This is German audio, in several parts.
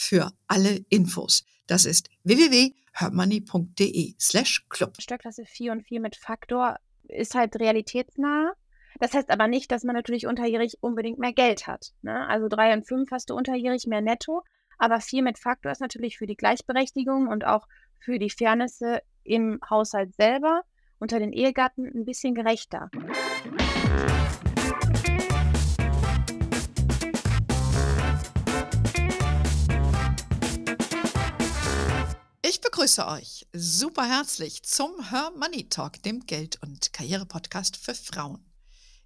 für alle Infos. Das ist www.hermoney.de slash club. Steuerklasse 4 und 4 mit Faktor ist halt realitätsnah. Das heißt aber nicht, dass man natürlich unterjährig unbedingt mehr Geld hat. Ne? Also 3 und 5 hast du unterjährig mehr netto, aber 4 mit Faktor ist natürlich für die Gleichberechtigung und auch für die Fairnesse im Haushalt selber unter den Ehegatten ein bisschen gerechter. Begrüße euch super herzlich zum Her Money Talk, dem Geld- und Karriere-Podcast für Frauen.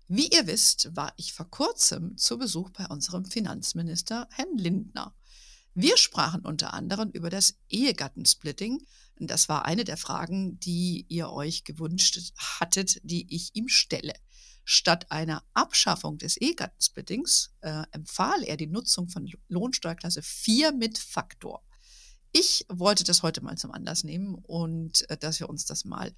Wie ihr wisst, war ich vor kurzem zu Besuch bei unserem Finanzminister Herrn Lindner. Wir sprachen unter anderem über das Ehegattensplitting. Das war eine der Fragen, die ihr euch gewünscht hattet, die ich ihm stelle. Statt einer Abschaffung des Ehegattensplittings äh, empfahl er die Nutzung von Lohnsteuerklasse 4 mit Faktor. Ich wollte das heute mal zum Anlass nehmen und äh, dass wir uns das mal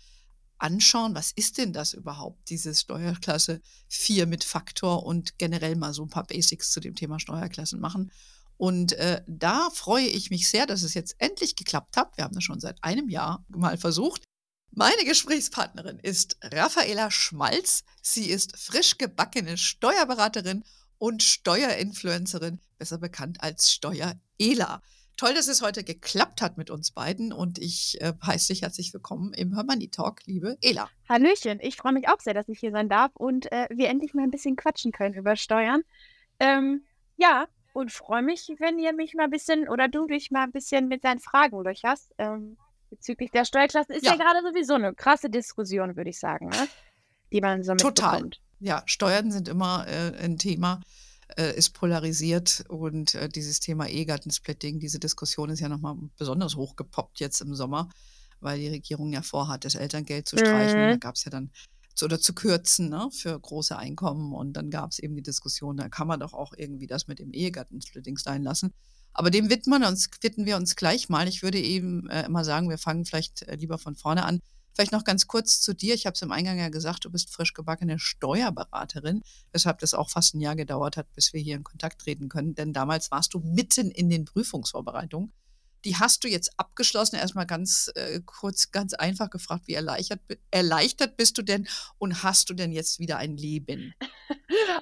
anschauen. Was ist denn das überhaupt, diese Steuerklasse 4 mit Faktor und generell mal so ein paar Basics zu dem Thema Steuerklassen machen. Und äh, da freue ich mich sehr, dass es jetzt endlich geklappt hat. Wir haben das schon seit einem Jahr mal versucht. Meine Gesprächspartnerin ist Raffaela Schmalz. Sie ist frisch gebackene Steuerberaterin und Steuerinfluencerin, besser bekannt als Steuerela. Toll, dass es heute geklappt hat mit uns beiden und ich äh, heiße dich herzlich willkommen im Hermanni Talk, liebe Ela. Hallöchen, ich freue mich auch sehr, dass ich hier sein darf und äh, wir endlich mal ein bisschen quatschen können über Steuern. Ähm, ja, und freue mich, wenn ihr mich mal ein bisschen oder du dich mal ein bisschen mit deinen Fragen löcherst. Ähm, bezüglich der Steuerklassen ist ja, ja gerade sowieso eine krasse Diskussion, würde ich sagen, ne? die man so Total. mitbekommt. Ja, Steuern sind immer äh, ein Thema äh, ist polarisiert und äh, dieses Thema Ehegattensplitting, diese Diskussion ist ja nochmal besonders hochgepoppt jetzt im Sommer, weil die Regierung ja vorhat, das Elterngeld zu streichen. Mhm. Da gab es ja dann zu, oder zu kürzen ne, für große Einkommen und dann gab es eben die Diskussion, da kann man doch auch irgendwie das mit dem Ehegattensplitting sein lassen. Aber dem widmen, uns, widmen wir uns gleich mal. Ich würde eben äh, immer sagen, wir fangen vielleicht äh, lieber von vorne an. Vielleicht noch ganz kurz zu dir. Ich habe es im Eingang ja gesagt, du bist frisch gebackene Steuerberaterin, weshalb das auch fast ein Jahr gedauert hat, bis wir hier in Kontakt treten können. Denn damals warst du mitten in den Prüfungsvorbereitungen. Die hast du jetzt abgeschlossen. Erstmal ganz äh, kurz, ganz einfach gefragt, wie erleichtert, erleichtert bist du denn und hast du denn jetzt wieder ein Leben?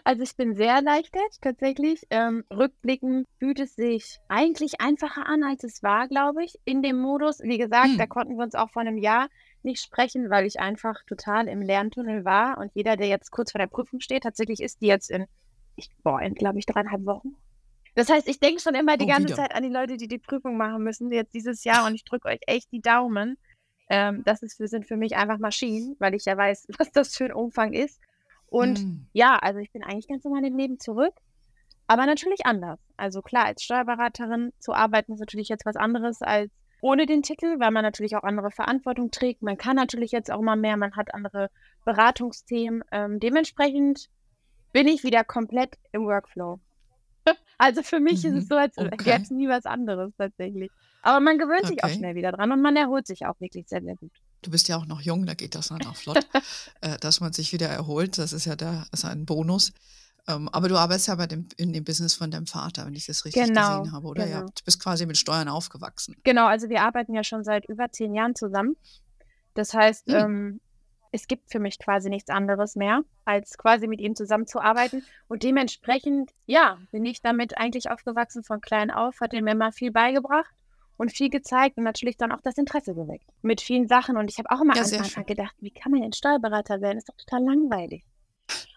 Also ich bin sehr erleichtert tatsächlich. Ähm, rückblickend fühlt es sich eigentlich einfacher an, als es war, glaube ich, in dem Modus. Wie gesagt, hm. da konnten wir uns auch vor einem Jahr nicht sprechen, weil ich einfach total im Lerntunnel war. Und jeder, der jetzt kurz vor der Prüfung steht, tatsächlich ist die jetzt in, ich, boah, in, glaube ich, dreieinhalb Wochen. Das heißt, ich denke schon immer die oh, ganze wieder. Zeit an die Leute, die die Prüfung machen müssen, jetzt dieses Jahr. Und ich drücke euch echt die Daumen. Ähm, das ist für, sind für mich einfach Maschinen, weil ich ja weiß, was das für ein Umfang ist. Und mm. ja, also ich bin eigentlich ganz normal im Leben zurück, aber natürlich anders. Also klar, als Steuerberaterin zu arbeiten ist natürlich jetzt was anderes als ohne den Titel, weil man natürlich auch andere Verantwortung trägt. Man kann natürlich jetzt auch mal mehr, man hat andere Beratungsthemen. Ähm, dementsprechend bin ich wieder komplett im Workflow. also für mich mhm. ist es mhm. so, als okay. gäbe es nie was anderes tatsächlich. Aber man gewöhnt okay. sich auch schnell wieder dran und man erholt sich auch wirklich sehr, sehr gut. Du bist ja auch noch jung, da geht das dann auch flott, äh, dass man sich wieder erholt. Das ist ja der, ist ein Bonus. Ähm, aber du arbeitest ja bei dem, in dem Business von deinem Vater, wenn ich das richtig genau, gesehen habe, oder? Genau. Ja, du bist quasi mit Steuern aufgewachsen. Genau, also wir arbeiten ja schon seit über zehn Jahren zusammen. Das heißt, hm. ähm, es gibt für mich quasi nichts anderes mehr, als quasi mit ihm zusammenzuarbeiten. Und dementsprechend, ja, bin ich damit eigentlich aufgewachsen von klein auf, hat er mir immer viel beigebracht und viel gezeigt und natürlich dann auch das Interesse geweckt. Mit vielen Sachen. Und ich habe auch immer ja, am Anfang gedacht, wie kann man denn Steuerberater werden? Ist doch total langweilig.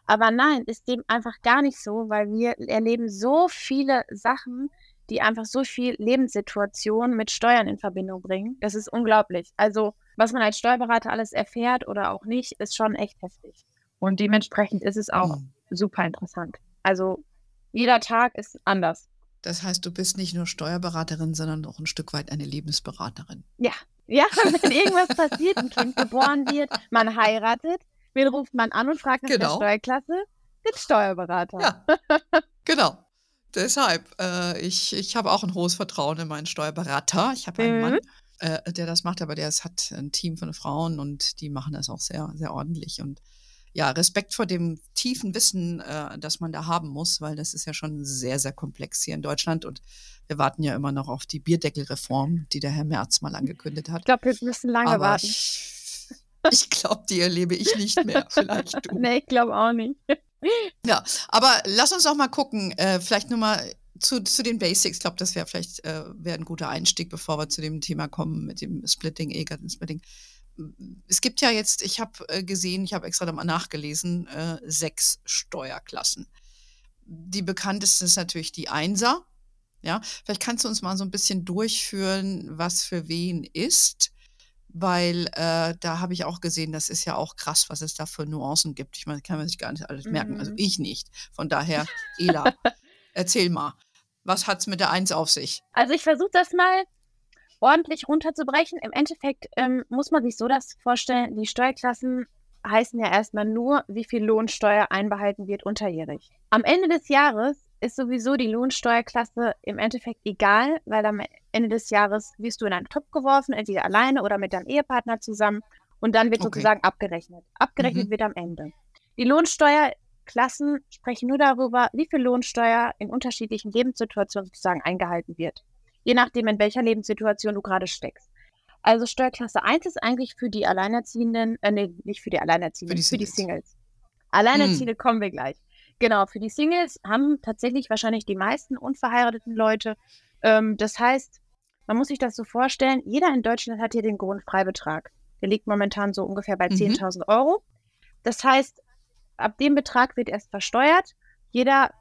Aber nein, ist dem einfach gar nicht so, weil wir erleben so viele Sachen, die einfach so viel Lebenssituationen mit Steuern in Verbindung bringen. Das ist unglaublich. Also, was man als Steuerberater alles erfährt oder auch nicht, ist schon echt heftig. Und dementsprechend ist es auch mhm. super interessant. Also, jeder Tag ist anders. Das heißt, du bist nicht nur Steuerberaterin, sondern auch ein Stück weit eine Lebensberaterin. Ja, ja, wenn irgendwas passiert, ein Kind geboren wird, man heiratet, wen ruft man an und fragt nach der Genau. Steuerklasse? Den Steuerberater. Ja, genau. Deshalb, äh, ich, ich habe auch ein hohes Vertrauen in meinen Steuerberater. Ich habe einen Mhm. Mann, äh, der das macht, aber der ist, hat ein Team von Frauen und die machen das auch sehr, sehr ordentlich. Und ja, Respekt vor dem tiefen Wissen, äh, das man da haben muss, weil das ist ja schon sehr, sehr komplex hier in Deutschland. Und wir warten ja immer noch auf die Bierdeckelreform, die der Herr Merz mal angekündigt hat. Ich glaube, wir müssen lange aber warten. ich, ich glaube, die erlebe ich nicht mehr. Vielleicht du. Nee, ich glaube auch nicht. Ja, aber lass uns auch mal gucken, äh, vielleicht nur mal zu, zu den Basics. Ich glaube, das wäre vielleicht äh, wär ein guter Einstieg, bevor wir zu dem Thema kommen mit dem Splitting, Ehegattensplitting. Es gibt ja jetzt, ich habe äh, gesehen, ich habe extra da mal nachgelesen, äh, sechs Steuerklassen. Die bekannteste ist natürlich die Einser. Ja, vielleicht kannst du uns mal so ein bisschen durchführen, was für wen ist, weil äh, da habe ich auch gesehen, das ist ja auch krass, was es da für Nuancen gibt. Ich meine, kann man sich gar nicht alles merken, also Mhm. ich nicht. Von daher, Ela, erzähl mal, was hat's mit der Eins auf sich? Also ich versuche das mal ordentlich runterzubrechen. Im Endeffekt ähm, muss man sich so das vorstellen, die Steuerklassen heißen ja erstmal nur, wie viel Lohnsteuer einbehalten wird unterjährig. Am Ende des Jahres ist sowieso die Lohnsteuerklasse im Endeffekt egal, weil am Ende des Jahres wirst du in einen Topf geworfen, entweder alleine oder mit deinem Ehepartner zusammen und dann wird Okay. sozusagen abgerechnet. Abgerechnet Mhm. wird am Ende. Die Lohnsteuerklassen sprechen nur darüber, wie viel Lohnsteuer in unterschiedlichen Lebenssituationen sozusagen eingehalten wird. Je nachdem, in welcher Lebenssituation du gerade steckst. Also Steuerklasse 1 ist eigentlich für die Alleinerziehenden, äh, nee, nicht für die Alleinerziehenden, Für die für die Singles. Singles. Alleinerziehende kommen wir gleich. Genau, für die Singles haben tatsächlich wahrscheinlich die meisten unverheirateten Leute. Ähm, das heißt, man muss sich das so vorstellen, jeder in Deutschland hat hier den Grundfreibetrag. Der liegt momentan so ungefähr bei Mhm. 10.000 Euro. Das heißt, ab dem Betrag wird erst versteuert. Jeder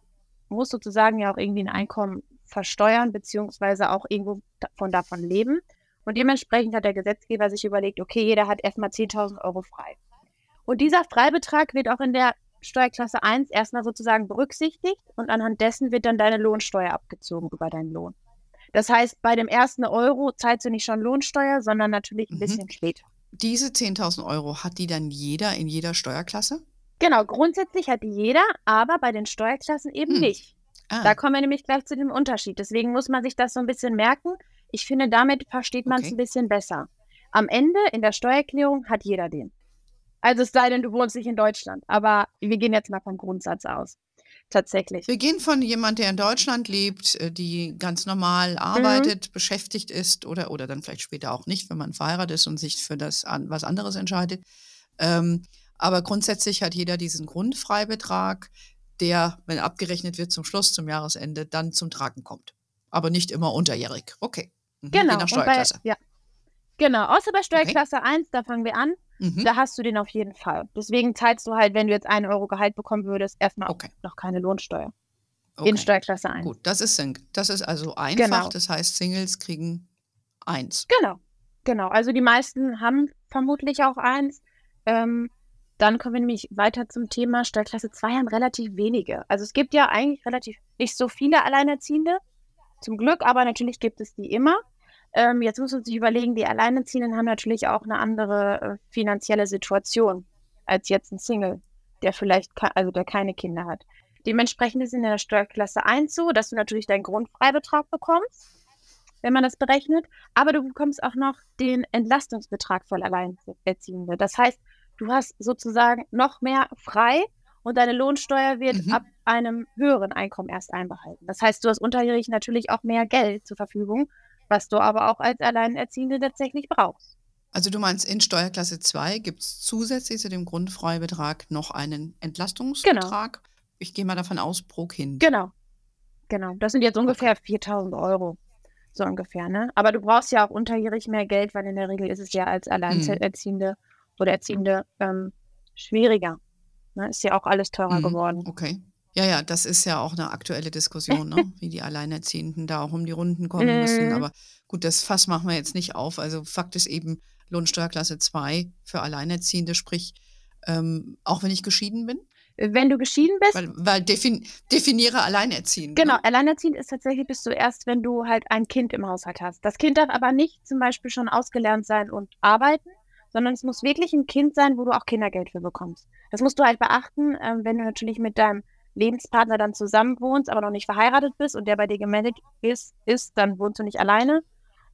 muss sozusagen ja auch irgendwie ein Einkommen versteuern, beziehungsweise auch irgendwo von davon leben. Und dementsprechend hat der Gesetzgeber sich überlegt, okay, jeder hat erstmal 10.000 Euro frei. Und dieser Freibetrag wird auch in der Steuerklasse 1 erstmal sozusagen berücksichtigt und anhand dessen wird dann deine Lohnsteuer abgezogen über deinen Lohn. Das heißt, bei dem ersten Euro zahlst du nicht schon Lohnsteuer, sondern natürlich ein Mhm. bisschen später. Diese 10.000 Euro hat die dann jeder in jeder Steuerklasse? Genau, grundsätzlich hat die jeder, aber bei den Steuerklassen eben Hm. nicht. Ah, Da kommen wir nämlich gleich zu dem Unterschied. Deswegen muss man sich das so ein bisschen merken. Ich finde, damit versteht man es Okay. ein bisschen besser. Am Ende in der Steuererklärung hat jeder den. Also es sei denn, du wohnst nicht in Deutschland. Aber wir gehen jetzt mal vom Grundsatz aus. Tatsächlich. wir gehen von jemand, der in Deutschland lebt, äh, die ganz normal Mhm. arbeitet, beschäftigt ist oder, oder dann vielleicht später auch nicht, wenn man verheiratet ist und sich für das an, was anderes entscheidet. Ähm, aber grundsätzlich hat jeder diesen Grundfreibetrag, der, wenn abgerechnet wird zum Schluss, zum Jahresende, dann zum Tragen kommt. Aber nicht immer unterjährig. Okay. Mhm. Je Genau. nach und Steuerklasse. Bei, ja. Genau. Außer bei Steuerklasse 1, da fangen wir an. Mhm. Da hast du den auf jeden Fall. Deswegen zahlst du halt, wenn du jetzt einen Euro Gehalt bekommen würdest, erstmal Okay. noch keine Lohnsteuer. okay. In Steuerklasse 1. Gut, das ist, das ist also einfach. Genau. Das heißt, Singles kriegen eins. Genau, genau. Also die meisten haben vermutlich auch eins. Ähm, dann kommen wir nämlich weiter zum Thema Steuerklasse 2 haben relativ wenige. Also es gibt ja eigentlich relativ nicht so viele Alleinerziehende, zum Glück, aber natürlich gibt es die immer. Ähm, jetzt muss man sich überlegen, die Alleinerziehenden haben natürlich auch eine andere äh, finanzielle Situation als jetzt ein Single, der vielleicht, also der keine Kinder hat. Dementsprechend ist in der Steuerklasse 1 so, dass du natürlich deinen Grundfreibetrag bekommst, wenn man das berechnet, aber du bekommst auch noch den Entlastungsbetrag für Alleinerziehende. Das heißt, du hast sozusagen noch mehr frei und deine Lohnsteuer wird Mhm. ab einem höheren Einkommen erst einbehalten. Das heißt, du hast unterjährig natürlich auch mehr Geld zur Verfügung, was du aber auch als Alleinerziehende tatsächlich brauchst. Also du meinst, in Steuerklasse 2 gibt es zusätzlich zu dem Grundfreibetrag noch einen Entlastungsbetrag. Ich gehe mal davon aus, pro Kind. Genau. Genau. Das sind jetzt ungefähr 4000 Euro. So ungefähr, ne? Aber du brauchst ja auch unterjährig mehr Geld, weil in der Regel ist es ja als Alleinerziehende oder Erziehende ähm, schwieriger. Ne? Ist ja auch alles teurer Mhm. geworden. Okay. Ja, ja, das ist ja auch eine aktuelle Diskussion, ne? wie die Alleinerziehenden da auch um die Runden kommen müssen. Mhm. Aber gut, das Fass machen wir jetzt nicht auf. Also Fakt ist eben Lohnsteuerklasse 2 für Alleinerziehende, sprich, ähm, auch wenn ich geschieden bin. Wenn du geschieden bist. Weil, weil defin definiere alleinerziehend. Genau, ne? alleinerziehend ist tatsächlich bist du erst, wenn du halt ein Kind im Haushalt hast. Das Kind darf aber nicht zum Beispiel schon ausgelernt sein und arbeiten, sondern es muss wirklich ein Kind sein, wo du auch Kindergeld für bekommst. Das musst du halt beachten, ähm, wenn du natürlich mit deinem Lebenspartner dann zusammen wohnst, aber noch nicht verheiratet bist und der bei dir gemeldet ist, ist, dann wohnst du nicht alleine.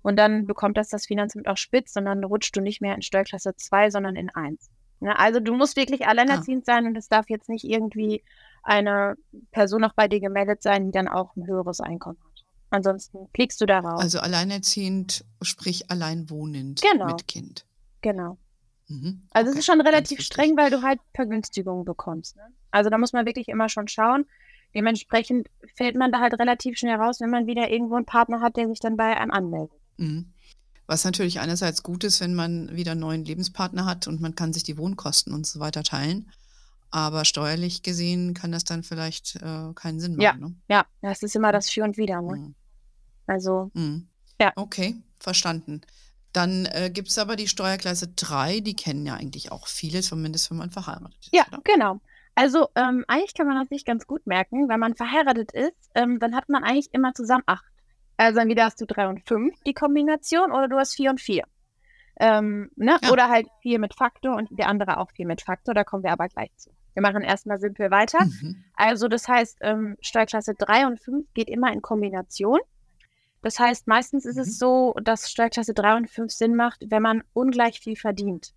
Und dann bekommt das das Finanzamt auch spitz, sondern rutscht du nicht mehr in Steuerklasse 2, sondern in 1. Ja, also du musst wirklich alleinerziehend ah. sein und es darf jetzt nicht irgendwie eine Person auch bei dir gemeldet sein, die dann auch ein höheres Einkommen hat. Ansonsten fliegst du da raus. Also alleinerziehend, sprich alleinwohnend genau. mit Kind. Genau. Mhm. Also okay. es ist schon relativ streng, weil du halt Vergünstigungen bekommst. Ne? Also da muss man wirklich immer schon schauen. Dementsprechend fällt man da halt relativ schnell raus, wenn man wieder irgendwo einen Partner hat, der sich dann bei einem anmeldet. Mhm. Was natürlich einerseits gut ist, wenn man wieder einen neuen Lebenspartner hat und man kann sich die Wohnkosten und so weiter teilen. Aber steuerlich gesehen kann das dann vielleicht äh, keinen Sinn machen. Ja, ne? ja, das ist immer das Für und Wider. Ne? Mhm. Also, mhm. ja. Okay, verstanden. Dann äh, gibt es aber die Steuerklasse 3, die kennen ja eigentlich auch viele, zumindest wenn man verheiratet ist. Ja, oder? genau. Also ähm, eigentlich kann man das sich ganz gut merken. Wenn man verheiratet ist, ähm, dann hat man eigentlich immer zusammen acht. Also entweder hast du drei und fünf, die Kombination, oder du hast vier und vier. Ähm, ne? Ja. Oder halt vier mit Faktor und der andere auch vier mit Faktor. Da kommen wir aber gleich zu. Wir machen erstmal simpel weiter. Mhm. Also das heißt, ähm, Steuerklasse 3 und 5 geht immer in Kombination. Das heißt, meistens ist mhm. es so, dass Steuerklasse 3 und 5 Sinn macht, wenn man ungleich viel verdient.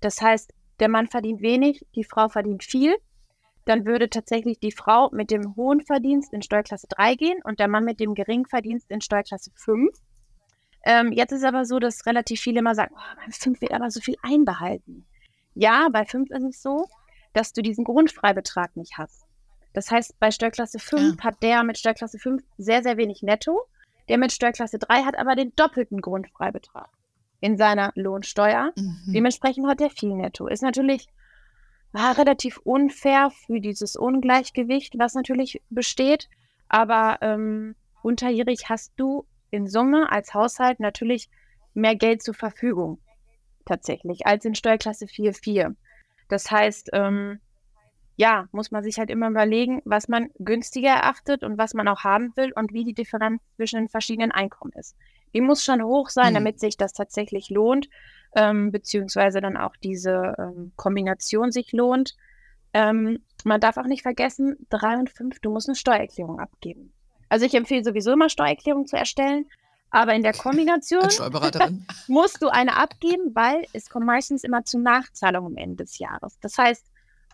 Das heißt, der Mann verdient wenig, die Frau verdient viel. Dann würde tatsächlich die Frau mit dem hohen Verdienst in Steuerklasse 3 gehen und der Mann mit dem geringen Verdienst in Steuerklasse 5. Ähm, jetzt ist aber so, dass relativ viele immer sagen, oh, bei 5 wird aber so viel einbehalten. Ja, bei 5 ist es so, dass du diesen Grundfreibetrag nicht hast. Das heißt, bei Steuerklasse 5 ja. hat der mit Steuerklasse 5 sehr, sehr wenig netto der mit Steuerklasse 3 hat aber den doppelten Grundfreibetrag in seiner Lohnsteuer. Mhm. Dementsprechend hat er viel netto. Ist natürlich war relativ unfair für dieses Ungleichgewicht, was natürlich besteht. Aber ähm, unterjährig hast du in Summe als Haushalt natürlich mehr Geld zur Verfügung tatsächlich als in Steuerklasse 4.4. Das heißt, ähm, ja, muss man sich halt immer überlegen, was man günstiger erachtet und was man auch haben will und wie die Differenz zwischen den verschiedenen Einkommen ist. Die muss schon hoch sein, mhm. damit sich das tatsächlich lohnt, ähm, beziehungsweise dann auch diese ähm, Kombination sich lohnt. Ähm, man darf auch nicht vergessen, drei und fünf, du musst eine Steuererklärung abgeben. Also ich empfehle sowieso immer Steuererklärung zu erstellen, aber in der Kombination musst du eine abgeben, weil es kommt meistens immer zu Nachzahlungen am Ende des Jahres. Das heißt,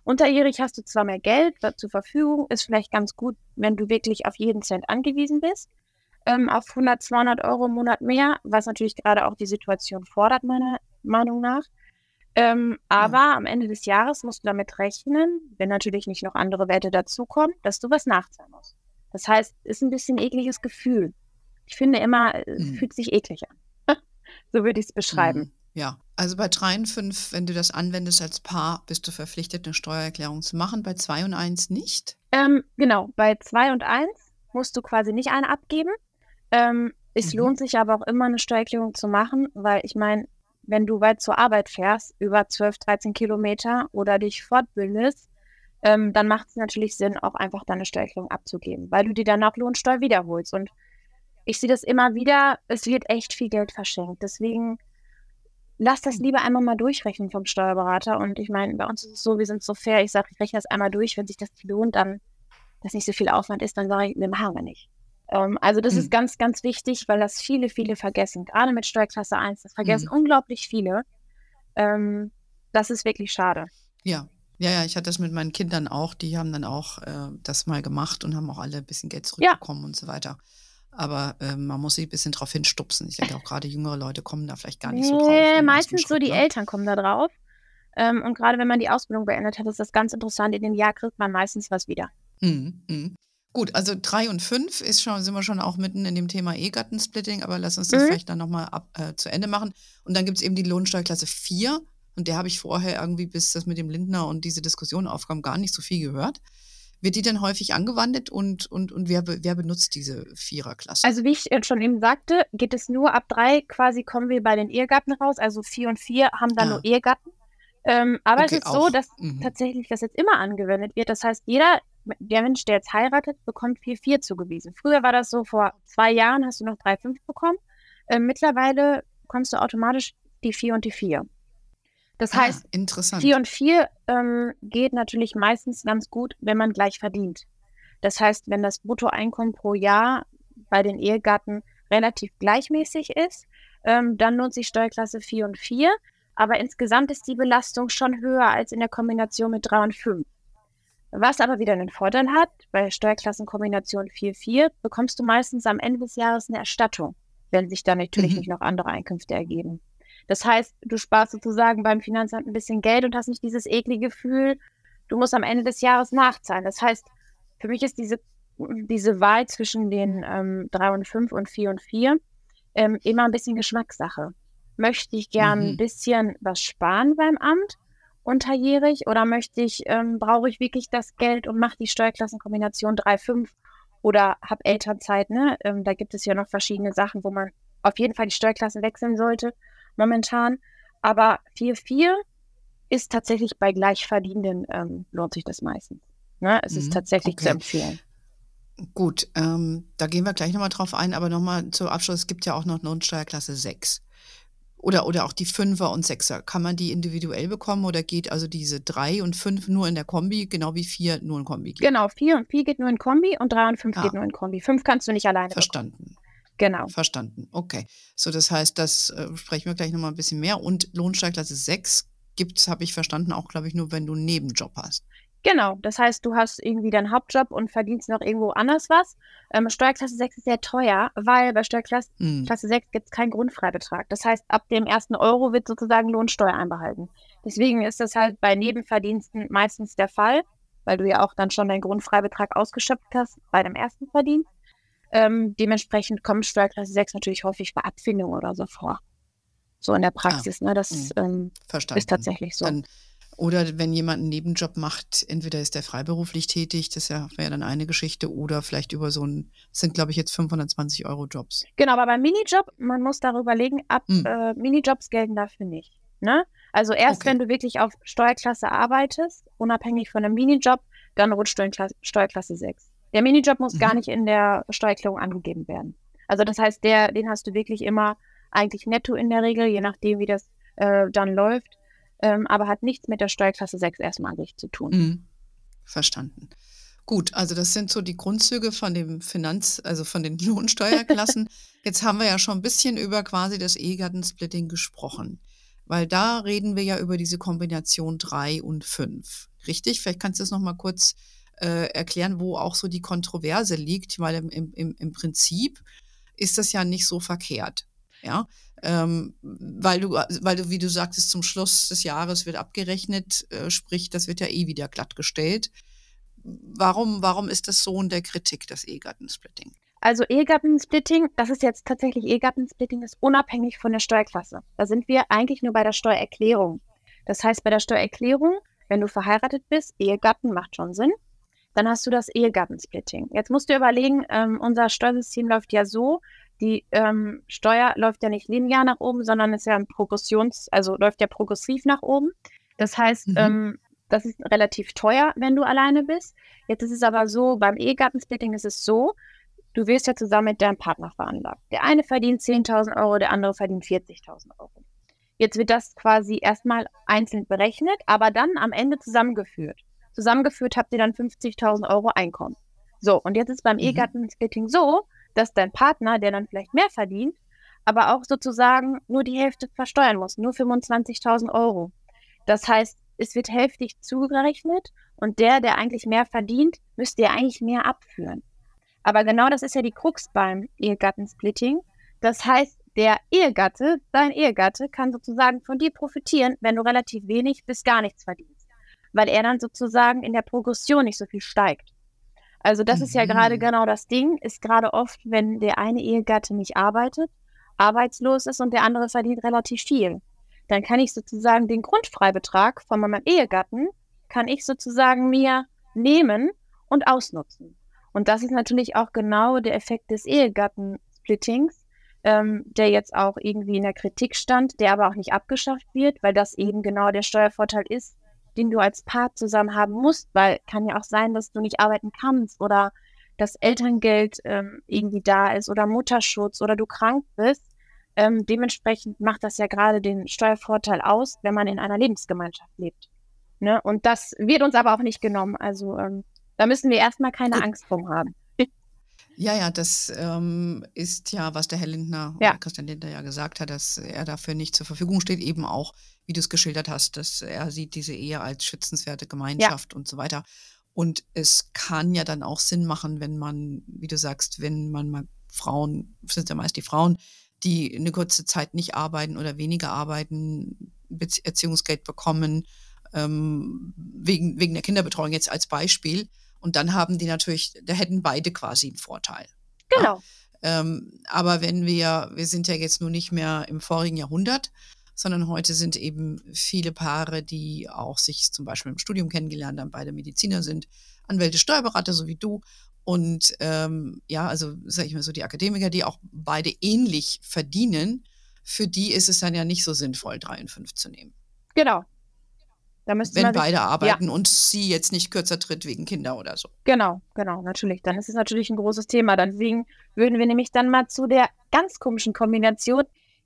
Unterjährig hast du zwar mehr Geld zur Verfügung, ist vielleicht ganz gut, wenn du wirklich auf jeden Cent angewiesen bist. Ähm, auf 100, 200 Euro im Monat mehr, was natürlich gerade auch die Situation fordert, meiner Meinung nach. Ähm, aber ja. am Ende des Jahres musst du damit rechnen, wenn natürlich nicht noch andere Werte dazukommen, dass du was nachzahlen musst. Das heißt, ist ein bisschen ekliges Gefühl. Ich finde immer, es mhm. fühlt sich eklig an. so würde ich es beschreiben. Mhm. Ja, also bei 3 und 5, wenn du das anwendest als Paar, bist du verpflichtet, eine Steuererklärung zu machen. Bei 2 und 1 nicht? Ähm, genau, bei 2 und 1 musst du quasi nicht eine abgeben. Ähm, es mhm. lohnt sich aber auch immer, eine Steuererklärung zu machen, weil ich meine, wenn du weit zur Arbeit fährst, über 12, 13 Kilometer oder dich fortbildest, ähm, dann macht es natürlich Sinn, auch einfach deine Steuererklärung abzugeben, weil du dir dann auch Lohnsteuer wiederholst. Und ich sehe das immer wieder, es wird echt viel Geld verschenkt. Deswegen lass das lieber einmal mal durchrechnen vom Steuerberater. Und ich meine, bei uns ist es so, wir sind so fair. Ich sage, ich rechne das einmal durch. Wenn sich das lohnt, dann, dass nicht so viel Aufwand ist, dann sage ich, wir machen wir nicht. Ähm, also das mhm. ist ganz, ganz wichtig, weil das viele, viele vergessen. Gerade mit Steuerklasse 1, das vergessen mhm. unglaublich viele. Ähm, das ist wirklich schade. Ja, ja, ja, ich hatte das mit meinen Kindern auch. Die haben dann auch äh, das mal gemacht und haben auch alle ein bisschen Geld zurückbekommen ja. und so weiter. Aber äh, man muss sich ein bisschen drauf hinstupsen. Ich denke auch gerade jüngere Leute kommen da vielleicht gar nicht so drauf. Nee, meistens so die ne? Eltern kommen da drauf. Ähm, und gerade wenn man die Ausbildung beendet hat, ist das ganz interessant. In dem Jahr kriegt man meistens was wieder. Mhm, mh. Gut, also drei und fünf ist schon, sind wir schon auch mitten in dem Thema Ehegattensplitting, aber lass uns das mhm. vielleicht dann nochmal äh, zu Ende machen. Und dann gibt es eben die Lohnsteuerklasse 4. Und der habe ich vorher irgendwie, bis das mit dem Lindner und diese Diskussion aufkam, gar nicht so viel gehört. Wird die denn häufig angewandt und, und, und wer, wer benutzt diese Viererklasse? Also wie ich schon eben sagte, geht es nur ab drei quasi kommen wir bei den Ehegatten raus. Also vier und vier haben dann ah. nur Ehegatten. Ähm, aber Okay, es ist so, auch. dass Mhm. tatsächlich das jetzt immer angewendet wird. Das heißt, jeder, der Mensch, der jetzt heiratet, bekommt 4,4 zugewiesen. Früher war das so, vor zwei Jahren hast du noch 3,5 bekommen. Ähm, mittlerweile bekommst du automatisch die 4 und die 4. Das Ah, heißt, interessant. 4 und 4 ähm, geht natürlich meistens ganz gut, wenn man gleich verdient. Das heißt, wenn das Bruttoeinkommen pro Jahr bei den Ehegatten relativ gleichmäßig ist, ähm, dann lohnt sich Steuerklasse 4 und 4. Aber insgesamt ist die Belastung schon höher als in der Kombination mit 3 und 5. Was aber wieder einen Vorteil hat, bei Steuerklassenkombination 4-4 bekommst du meistens am Ende des Jahres eine Erstattung, wenn sich dann natürlich Mhm. nicht noch andere Einkünfte ergeben. Das heißt, du sparst sozusagen beim Finanzamt ein bisschen Geld und hast nicht dieses eklige Gefühl, du musst am Ende des Jahres nachzahlen. Das heißt, für mich ist diese, diese Wahl zwischen den ähm, 3 und 5 und 4 und 4 ähm, immer ein bisschen Geschmackssache. Möchte ich gern Mhm. ein bisschen was sparen beim Amt unterjährig oder möchte ich, ähm, brauche ich wirklich das Geld und mache die Steuerklassenkombination 3, 5 oder habe Elternzeit, ne? Ähm, da gibt es ja noch verschiedene Sachen, wo man auf jeden Fall die Steuerklassen wechseln sollte momentan. Aber 4, 4 ist tatsächlich bei Gleichverdienenden ähm, lohnt sich das meistens. Ne? Es Mhm, ist tatsächlich zu okay. empfehlen. Gut, ähm, da gehen wir gleich nochmal drauf ein, aber nochmal zum Abschluss, es gibt ja auch noch Lohnsteuerklasse 6. Oder, oder auch die Fünfer und Sechser. Kann man die individuell bekommen oder geht also diese 3 und 5 nur in der Kombi, genau wie 4 nur in Kombi geht? Genau, 4 und 4 geht nur in Kombi und 3 und 5 Ah. geht nur in Kombi. 5 kannst du nicht alleine bekommen. Verstanden. Genau. Verstanden. Okay. So, das heißt, das äh, sprechen wir gleich nochmal ein bisschen mehr. Und Lohnsteuerklasse 6 gibt es, habe ich verstanden, auch, glaube ich, nur, wenn du einen Nebenjob hast. Genau, das heißt, du hast irgendwie deinen Hauptjob und verdienst noch irgendwo anders was. Ähm, Steuerklasse 6 ist sehr teuer, weil bei Steuerklasse Hm. Klasse 6 gibt es keinen Grundfreibetrag. Das heißt, ab dem ersten Euro wird sozusagen Lohnsteuer einbehalten. Deswegen ist das halt bei Nebenverdiensten meistens der Fall, weil du ja auch dann schon deinen Grundfreibetrag ausgeschöpft hast bei dem ersten Verdienst. Ähm, dementsprechend kommt Steuerklasse 6 natürlich häufig bei Abfindung oder so vor. So in der Praxis, ne? Das ähm, Verstanden. ist tatsächlich so. Dann, oder wenn jemand einen Nebenjob macht, entweder ist der freiberuflich tätig, das ja- wäre dann eine Geschichte, oder vielleicht über so ein, sind glaube ich jetzt 520 Euro Jobs. Genau, aber beim Minijob, man muss darüber legen, ab Hm. äh, Minijobs gelten dafür nicht. Ne? Also erst Okay. wenn du wirklich auf Steuerklasse arbeitest, unabhängig von einem Minijob, dann rutscht du in Kla Steuerklasse 6. Der Minijob muss gar Mhm. nicht in der Steuererklärung angegeben werden. Also das heißt, der, den hast du wirklich immer eigentlich netto in der Regel, je nachdem, wie das äh, dann läuft, ähm, aber hat nichts mit der Steuerklasse 6 erstmal an sich zu tun. Mhm. Verstanden. Gut, also das sind so die Grundzüge von dem Finanz, also von den Lohnsteuerklassen. Jetzt haben wir ja schon ein bisschen über quasi das Ehegattensplitting gesprochen, weil da reden wir ja über diese Kombination 3 und 5. Richtig? Vielleicht kannst du es nochmal kurz äh, erklären, wo auch so die Kontroverse liegt, weil im, im, im im Prinzip ist das ja nicht so verkehrt. Ja, ähm, weil du, weil du, wie du sagtest, zum Schluss des Jahres wird abgerechnet, äh, sprich, das wird ja eh wieder glattgestellt. Warum, warum ist das so in der Kritik, das Ehegattensplitting? Also Ehegattensplitting, das ist jetzt tatsächlich Ehegattensplitting, ist unabhängig von der Steuerklasse. Da sind wir eigentlich nur bei der Steuererklärung. Das heißt, bei der Steuererklärung, wenn du verheiratet bist, Ehegatten macht schon Sinn, dann hast du das Ehegattensplitting. Jetzt musst du überlegen, ähm, unser Steuersystem läuft ja so, die ähm, Steuer läuft ja nicht linear nach oben, sondern ist ja ein Progressions, also läuft ja progressiv nach oben. Das heißt, Mhm. ähm, das ist relativ teuer, wenn du alleine bist. Jetzt ist es aber so, beim Ehegattensplitting ist es so, du wirst ja zusammen mit deinem Partner veranlagt. Der eine verdient 10.000 Euro, der andere verdient 40.000 Euro. Jetzt wird das quasi erstmal einzeln berechnet, aber dann am Ende zusammengeführt. Zusammengeführt habt ihr dann 50.000 Euro Einkommen. So, und jetzt ist beim Mhm. Ehegattensplitting so, dass dein Partner, der dann vielleicht mehr verdient, aber auch sozusagen nur die Hälfte versteuern muss, nur 25.000 Euro. Das heißt, es wird hälftig zugerechnet und der, der eigentlich mehr verdient, müsste ja eigentlich mehr abführen. Aber genau das ist ja die Krux beim Ehegattensplitting. Das heißt, der Ehegatte, dein Ehegatte, kann sozusagen von dir profitieren, wenn du relativ wenig bis gar nichts verdienst. Weil er dann sozusagen in der Progression nicht so viel steigt. Also das ist ja Mhm. gerade genau das Ding, ist gerade oft, wenn der eine Ehegatte nicht arbeitet, arbeitslos ist und der andere verdient relativ viel. Dann kann ich sozusagen den Grundfreibetrag von meinem Ehegatten, kann ich sozusagen mir nehmen und ausnutzen. Und das ist natürlich auch genau der Effekt des Ehegattensplittings, ähm, der jetzt auch irgendwie in der Kritik stand, der aber auch nicht abgeschafft wird, weil das eben genau der Steuervorteil ist, den du als Paar zusammen haben musst, weil kann ja auch sein, dass du nicht arbeiten kannst oder das Elterngeld ähm, irgendwie da ist oder Mutterschutz oder du krank bist. Ähm, dementsprechend macht das ja gerade den Steuervorteil aus, wenn man in einer Lebensgemeinschaft lebt. Ne? Und das wird uns aber auch nicht genommen. Also ähm, da müssen wir erstmal keine. Angst drum haben. Ja, ja, das ähm, ist ja, was der Herr Lindner, ja. Christian Lindner ja gesagt hat, dass er dafür nicht zur Verfügung steht, eben auch, wie du es geschildert hast, dass er sieht diese Ehe als schützenswerte Gemeinschaft ja. und so weiter. Und es kann ja dann auch Sinn machen, wenn man, wie du sagst, wenn man mal Frauen, sind ja meist die Frauen, die eine kurze Zeit nicht arbeiten oder weniger arbeiten, Erziehungsgeld bekommen, ähm, wegen, wegen der Kinderbetreuung jetzt als Beispiel. Und dann haben die natürlich, da hätten beide quasi einen Vorteil. Genau. Ja? Ähm, aber wenn wir, wir sind ja jetzt nur nicht mehr im vorigen Jahrhundert, sondern heute sind eben viele Paare, die auch sich zum Beispiel im Studium kennengelernt haben, beide Mediziner sind, Anwälte, Steuerberater, so wie du. Und ähm, ja, also sage ich mal so, die Akademiker, die auch beide ähnlich verdienen, für die ist es dann ja nicht so sinnvoll, drei und fünf zu nehmen. Genau, wenn beide arbeiten ja. und sie jetzt nicht kürzer tritt wegen Kinder oder so. Genau, genau, natürlich. Dann ist es natürlich ein großes Thema. Deswegen würden wir nämlich dann mal zu der ganz komischen Kombination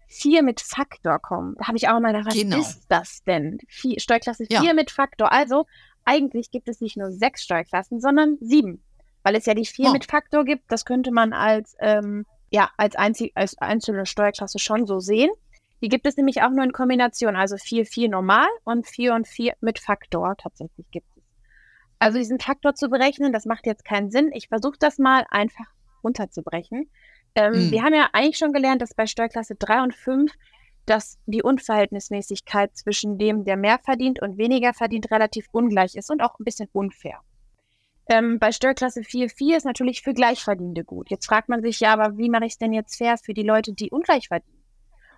4 mit Faktor kommen. Da habe ich auch mal gedacht, was genau. ist das denn? Vier, Steuerklasse 4 ja. mit Faktor. Also eigentlich gibt es nicht nur sechs Steuerklassen, sondern sieben. Weil es ja die 4 oh. mit Faktor gibt. Das könnte man als, ähm, ja, als, einzig, als einzelne Steuerklasse schon so sehen. Die gibt es nämlich auch nur in Kombination, also 4, 4 normal und 4 und 4 mit Faktor tatsächlich gibt es. Also diesen Faktor zu berechnen, das macht jetzt keinen Sinn. Ich versuche das mal einfach runterzubrechen. Ähm, mhm. Wir haben ja eigentlich schon gelernt, dass bei Steuerklasse 3 und 5 dass die Unverhältnismäßigkeit zwischen dem, der mehr verdient und weniger verdient, relativ ungleich ist und auch ein bisschen unfair. Ähm, bei Steuerklasse 4, 4 ist natürlich für Gleichverdienende gut. Jetzt fragt man sich ja, aber wie mache ich es denn jetzt fair für die Leute, die ungleich verdienen?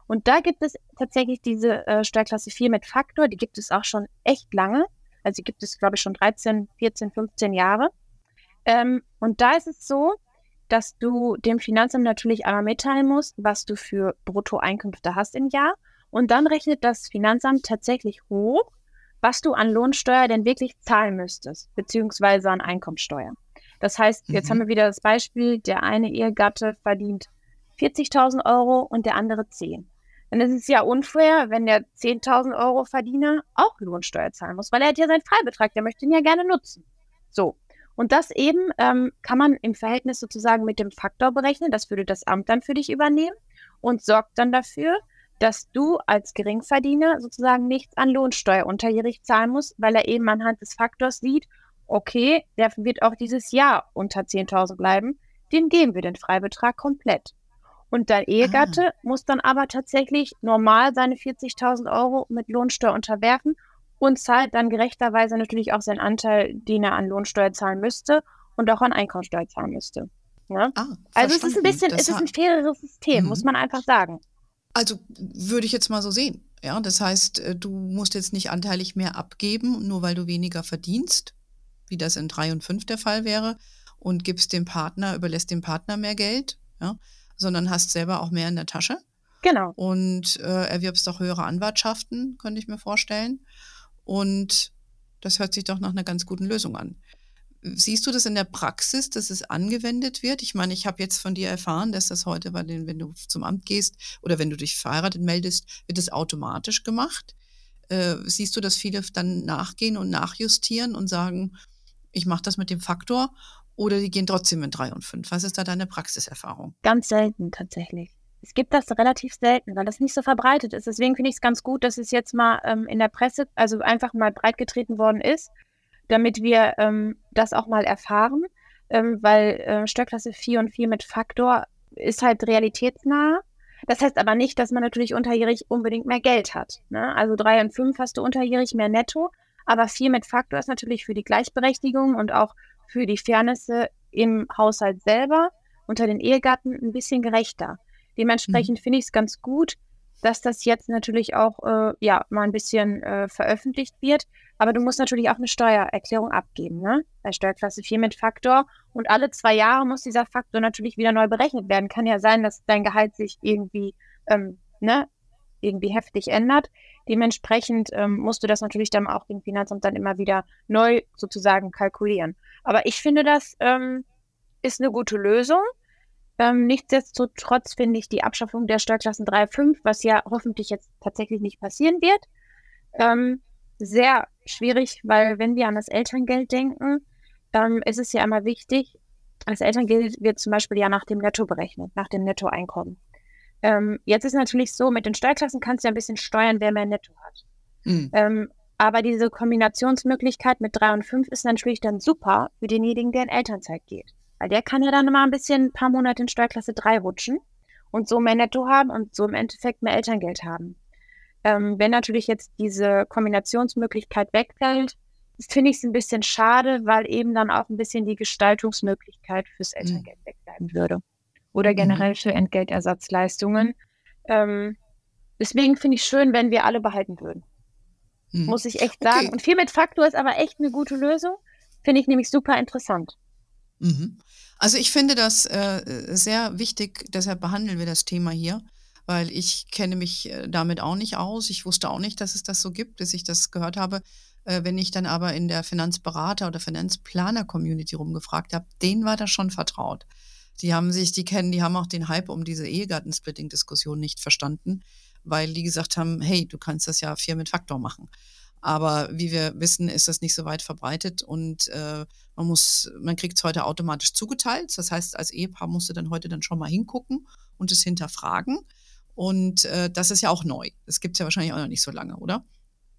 Und da gibt es tatsächlich diese äh, Steuerklasse 4 mit Faktor, die gibt es auch schon echt lange. Also die gibt es, glaube ich, schon 13, 14, 15 Jahre. Ähm, und da ist es so, dass du dem Finanzamt natürlich einmal mitteilen musst, was du für Bruttoeinkünfte hast im Jahr. Und dann rechnet das Finanzamt tatsächlich hoch, was du an Lohnsteuer denn wirklich zahlen müsstest, beziehungsweise an Einkommensteuer. Das heißt, jetzt mhm. haben wir wieder das Beispiel, der eine Ehegatte verdient 40.000 Euro und der andere 10 dann ist es ja unfair, wenn der 10.000 Euro Verdiener auch Lohnsteuer zahlen muss, weil er hat ja seinen Freibetrag, der möchte ihn ja gerne nutzen. So. Und das eben ähm, kann man im Verhältnis sozusagen mit dem Faktor berechnen. Das würde das Amt dann für dich übernehmen und sorgt dann dafür, dass du als Geringverdiener sozusagen nichts an Lohnsteuer unterjährig zahlen musst, weil er eben anhand des Faktors sieht, okay, der wird auch dieses Jahr unter 10.000 bleiben, den geben wir den Freibetrag komplett. Und dein Ehegatte ah. muss dann aber tatsächlich normal seine 40.000 Euro mit Lohnsteuer unterwerfen und zahlt dann gerechterweise natürlich auch seinen Anteil, den er an Lohnsteuer zahlen müsste und auch an Einkommensteuer zahlen müsste. Ja? Ah, also es ist ein bisschen, das es ist ein faireres System, mhm. muss man einfach sagen. Also würde ich jetzt mal so sehen. Ja, das heißt, äh, du musst jetzt nicht anteilig mehr abgeben, nur weil du weniger verdienst, wie das in 3 und 5 der Fall wäre, und gibst dem Partner, überlässt dem Partner mehr Geld. Ja, sondern hast selber auch mehr in der Tasche. Genau. Und äh, erwirbst auch höhere Anwartschaften, könnte ich mir vorstellen. Und das hört sich doch nach einer ganz guten Lösung an. Siehst du das in der Praxis, dass es angewendet wird? Ich meine, ich habe jetzt von dir erfahren, dass das heute bei den, wenn du zum Amt gehst oder wenn du dich verheiratet meldest, wird es automatisch gemacht. Äh, siehst du, dass viele dann nachgehen und nachjustieren und sagen, ich mache das mit dem Faktor oder die gehen trotzdem in drei und fünf? Was ist da deine Praxiserfahrung? Ganz selten tatsächlich. Es gibt das relativ selten, weil das nicht so verbreitet ist. Deswegen finde ich es ganz gut, dass es jetzt mal ähm, in der Presse, also einfach mal breitgetreten worden ist, damit wir ähm, das auch mal erfahren. Ähm, weil äh, Steuerklasse 4 und 4 mit Faktor ist halt realitätsnah. Das heißt aber nicht, dass man natürlich unterjährig unbedingt mehr Geld hat. Ne? Also 3 und 5 hast du unterjährig mehr netto, aber 4 mit Faktor ist natürlich für die Gleichberechtigung und auch für die Fairnesse im Haushalt selber unter den Ehegatten ein bisschen gerechter. Dementsprechend mhm. finde ich es ganz gut, dass das jetzt natürlich auch äh, ja mal ein bisschen äh, veröffentlicht wird. Aber du musst natürlich auch eine Steuererklärung abgeben, ne? Bei Steuerklasse 4 mit Faktor. Und alle zwei Jahre muss dieser Faktor natürlich wieder neu berechnet werden. Kann ja sein, dass dein Gehalt sich irgendwie, ähm, ne, irgendwie heftig ändert. Dementsprechend ähm, musst du das natürlich dann auch dem Finanzamt dann immer wieder neu sozusagen kalkulieren. Aber ich finde, das ähm, ist eine gute Lösung. Ähm, nichtsdestotrotz finde ich die Abschaffung der Steuerklassen 3, 5, was ja hoffentlich jetzt tatsächlich nicht passieren wird, ähm, sehr schwierig, weil wenn wir an das Elterngeld denken, ähm, ist es ja immer wichtig, das Elterngeld wird zum Beispiel ja nach dem Netto berechnet, nach dem Nettoeinkommen. Ähm, jetzt ist natürlich so, mit den Steuerklassen kannst du ja ein bisschen steuern, wer mehr Netto hat. Mhm. Ähm, aber diese Kombinationsmöglichkeit mit 3 und 5 ist natürlich dann super für denjenigen, der in Elternzeit geht. Weil der kann ja dann mal ein bisschen, ein paar Monate in Steuerklasse 3 rutschen und so mehr Netto haben und so im Endeffekt mehr Elterngeld haben. Ähm, wenn natürlich jetzt diese Kombinationsmöglichkeit wegfällt, finde ich es ein bisschen schade, weil eben dann auch ein bisschen die Gestaltungsmöglichkeit fürs mhm. Elterngeld mhm. wegbleiben würde. Oder mhm. generell für Entgeltersatzleistungen. Ähm, deswegen finde ich es schön, wenn wir alle behalten würden. Mhm. Muss ich echt sagen. Okay. Und viel mit Faktor ist aber echt eine gute Lösung. Finde ich nämlich super interessant. Mhm. Also ich finde das äh, sehr wichtig, deshalb behandeln wir das Thema hier, weil ich kenne mich äh, damit auch nicht aus. Ich wusste auch nicht, dass es das so gibt, bis ich das gehört habe. Äh, wenn ich dann aber in der Finanzberater- oder Finanzplaner-Community rumgefragt habe, denen war das schon vertraut. Die haben sich, die kennen, die haben auch den Hype um diese Ehegattensplitting-Diskussion nicht verstanden, weil die gesagt haben, hey, du kannst das ja vier mit Faktor machen. Aber wie wir wissen, ist das nicht so weit verbreitet und äh, man muss, man kriegt es heute automatisch zugeteilt. Das heißt, als Ehepaar musst du dann heute dann schon mal hingucken und es hinterfragen. Und äh, das ist ja auch neu. Das gibt es ja wahrscheinlich auch noch nicht so lange, oder?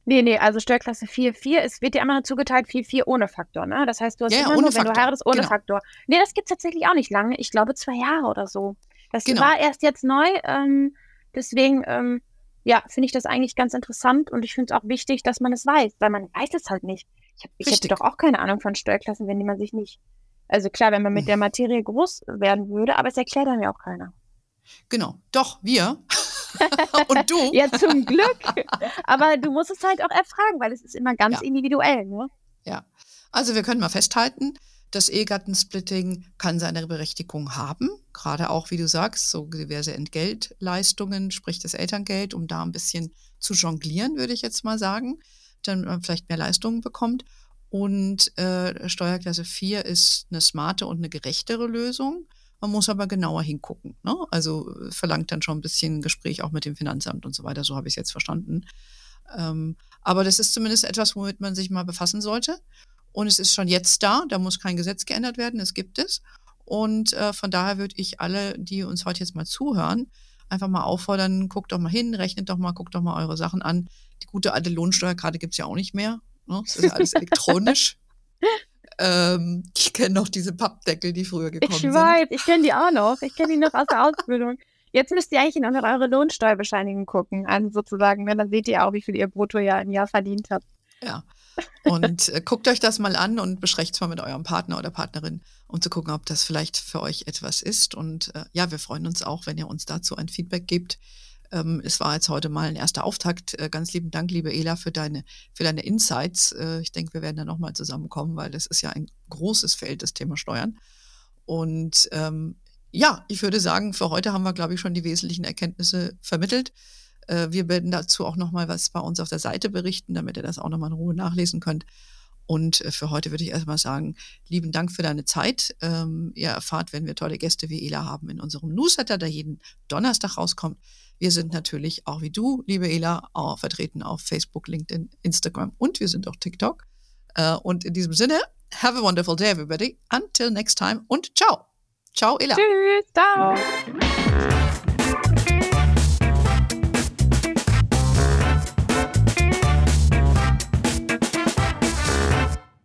Nee, nee, also Steuerklasse 4, 4, es wird dir immer zugeteilt 4, 4 ohne Faktor, ne? Das heißt, du hast ja, immer nur, Faktor. wenn du heiratest, ohne genau. Faktor. Nee, das gibt es tatsächlich auch nicht lange. Ich glaube zwei Jahre oder so. Das genau. war erst jetzt neu. Ähm, deswegen, ähm, ja, finde ich das eigentlich ganz interessant und ich finde es auch wichtig, dass man es weiß, weil man weiß es halt nicht. Ich, ich hätte doch auch keine Ahnung von Steuerklassen, wenn man sich nicht. Also klar, wenn man mit der Materie groß werden würde, aber es erklärt dann ja auch keiner. Genau, doch, wir. und du. ja, zum Glück. Aber du musst es halt auch erfragen, weil es ist immer ganz ja. individuell. Ne? Ja, also wir können mal festhalten, das Ehegattensplitting kann seine Berechtigung haben, gerade auch, wie du sagst, so diverse Entgeltleistungen, sprich das Elterngeld, um da ein bisschen zu jonglieren, würde ich jetzt mal sagen, dann man vielleicht mehr Leistungen bekommt. Und äh, Steuerklasse 4 ist eine smarte und eine gerechtere Lösung. Man muss aber genauer hingucken. Ne? Also verlangt dann schon ein bisschen Gespräch auch mit dem Finanzamt und so weiter. So habe ich es jetzt verstanden. Ähm, aber das ist zumindest etwas, womit man sich mal befassen sollte. Und es ist schon jetzt da, da muss kein Gesetz geändert werden, es gibt es. Und äh, von daher würde ich alle, die uns heute jetzt mal zuhören, einfach mal auffordern, guckt doch mal hin, rechnet doch mal, guckt doch mal eure Sachen an. Die gute alte Lohnsteuerkarte gibt es ja auch nicht mehr. Ne? Das ist ja alles elektronisch. Ähm, ich kenne noch diese Pappdeckel, die früher gekommen sind. Ich weiß, ich kenne die auch noch. Ich kenne die noch aus der Ausbildung. Jetzt müsst ihr eigentlich noch eure Lohnsteuerbescheinigung gucken, also sozusagen. Ne? Dann seht ihr auch, wie viel ihr brutto ja im Jahr verdient habt. Ja, und äh, guckt euch das mal an und besprecht es mal mit eurem Partner oder Partnerin, um zu gucken, ob das vielleicht für euch etwas ist. Und äh, ja, wir freuen uns auch, wenn ihr uns dazu ein Feedback gebt. Ähm, es war jetzt heute mal ein erster Auftakt. Äh, ganz lieben Dank, liebe Ela, für deine, für deine Insights. Äh, ich denke, wir werden da nochmal zusammenkommen, weil das ist ja ein großes Feld, das Thema Steuern. Und ähm, ja, ich würde sagen, für heute haben wir, glaube ich, schon die wesentlichen Erkenntnisse vermittelt. Äh, wir werden dazu auch nochmal was bei uns auf der Seite berichten, damit ihr das auch nochmal in Ruhe nachlesen könnt. Und äh, für heute würde ich erstmal sagen, lieben Dank für deine Zeit. Ähm, ihr erfahrt, wenn wir tolle Gäste wie Ela haben in unserem Newsletter, der jeden Donnerstag rauskommt. Wir sind natürlich auch wie du, liebe Ela, auch vertreten auf Facebook, LinkedIn, Instagram und wir sind auch TikTok. Äh, und in diesem Sinne, have a wonderful day, everybody. Until next time und ciao. Ciao, Ela. Tschüss, ciao.